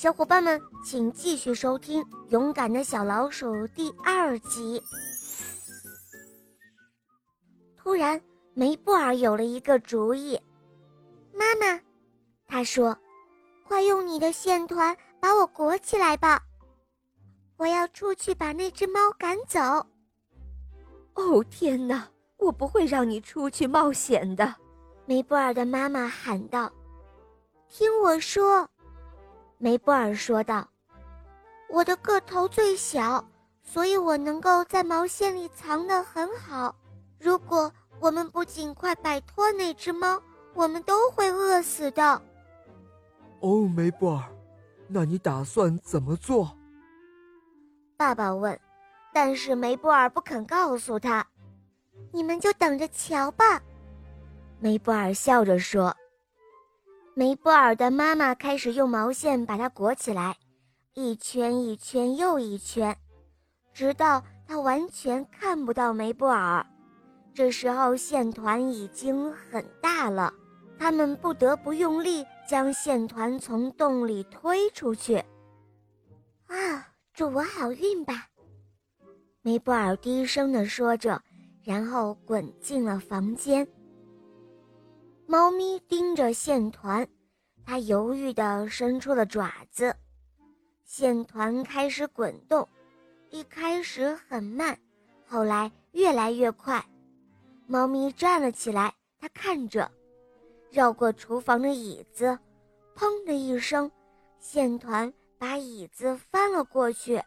小伙伴们，请继续收听《勇敢的小老鼠》第二集。突然，梅布尔有了一个主意。妈妈，他说：“快用你的线团把我裹起来吧，我要出去把那只猫赶走。”哦，天哪！我不会让你出去冒险的，梅布尔的妈妈喊道。“听我说。”梅布尔说道，“我的个头最小，所以我能够在毛线里藏得很好。如果我们不尽快摆脱那只猫，我们都会饿死的。”哦，梅布尔，那你打算怎么做？爸爸问，但是梅布尔不肯告诉他。你们就等着瞧吧，梅布尔笑着说。梅布尔的妈妈开始用毛线把它裹起来，一圈一圈又一圈，直到它完全看不到梅布尔。这时候线团已经很大了，他们不得不用力将线团从洞里推出去。啊，祝我好运吧！梅布尔低声地说着，然后滚进了房间。猫咪盯着线团，它犹豫地伸出了爪子。线团开始滚动，一开始很慢，后来越来越快。猫咪站了起来，它看着，绕过厨房的椅子，砰的一声，线团把椅子翻了过去。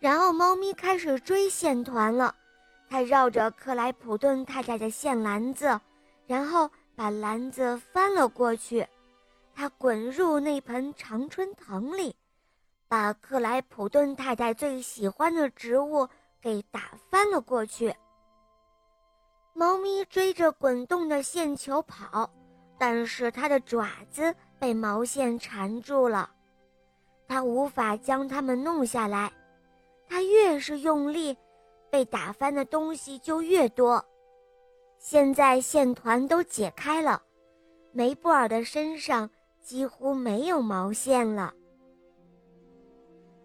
然后猫咪开始追线团了。他绕着克莱普顿太太的线篮子，然后把篮子翻了过去。他滚入那盆常春藤里，把克莱普顿太太最喜欢的植物给打翻了过去。猫咪追着滚动的线球跑，但是它的爪子被毛线缠住了，它无法将它们弄下来。它越是用力。被打翻的东西就越多。现在线团都解开了，梅布尔的身上几乎没有毛线了。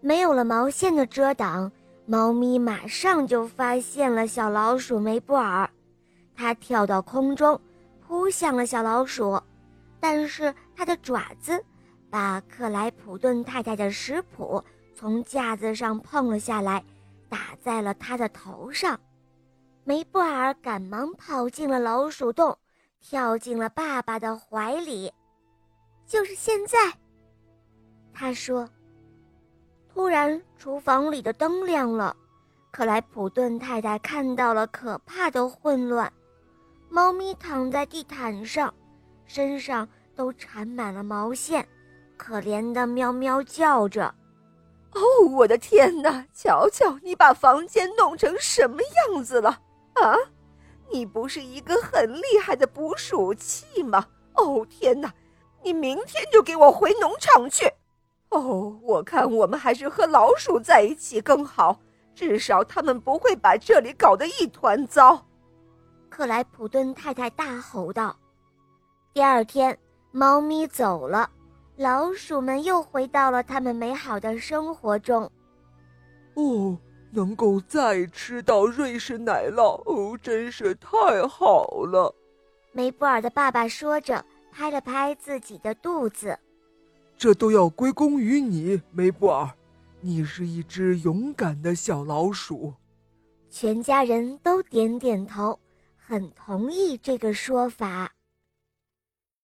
没有了毛线的遮挡，猫咪马上就发现了小老鼠梅布尔。它跳到空中，扑向了小老鼠，但是它的爪子把克莱普顿太太的食谱从架子上碰了下来。打在了他的头上，梅布尔赶忙跑进了老鼠洞，跳进了爸爸的怀里。就是现在，他说。突然，厨房里的灯亮了，克莱普顿太太看到了可怕的混乱：猫咪躺在地毯上，身上都缠满了毛线，可怜的喵喵叫着。哦，我的天哪！瞧瞧，你把房间弄成什么样子了啊！你不是一个很厉害的捕鼠器吗？哦，天哪！你明天就给我回农场去。哦，我看我们还是和老鼠在一起更好，至少他们不会把这里搞得一团糟。克莱普顿太太大吼道。第二天，猫咪走了。老鼠们又回到了他们美好的生活中。哦，能够再吃到瑞士奶酪，哦，真是太好了！梅布尔的爸爸说着，拍了拍自己的肚子。这都要归功于你，梅布尔，你是一只勇敢的小老鼠。全家人都点点头，很同意这个说法。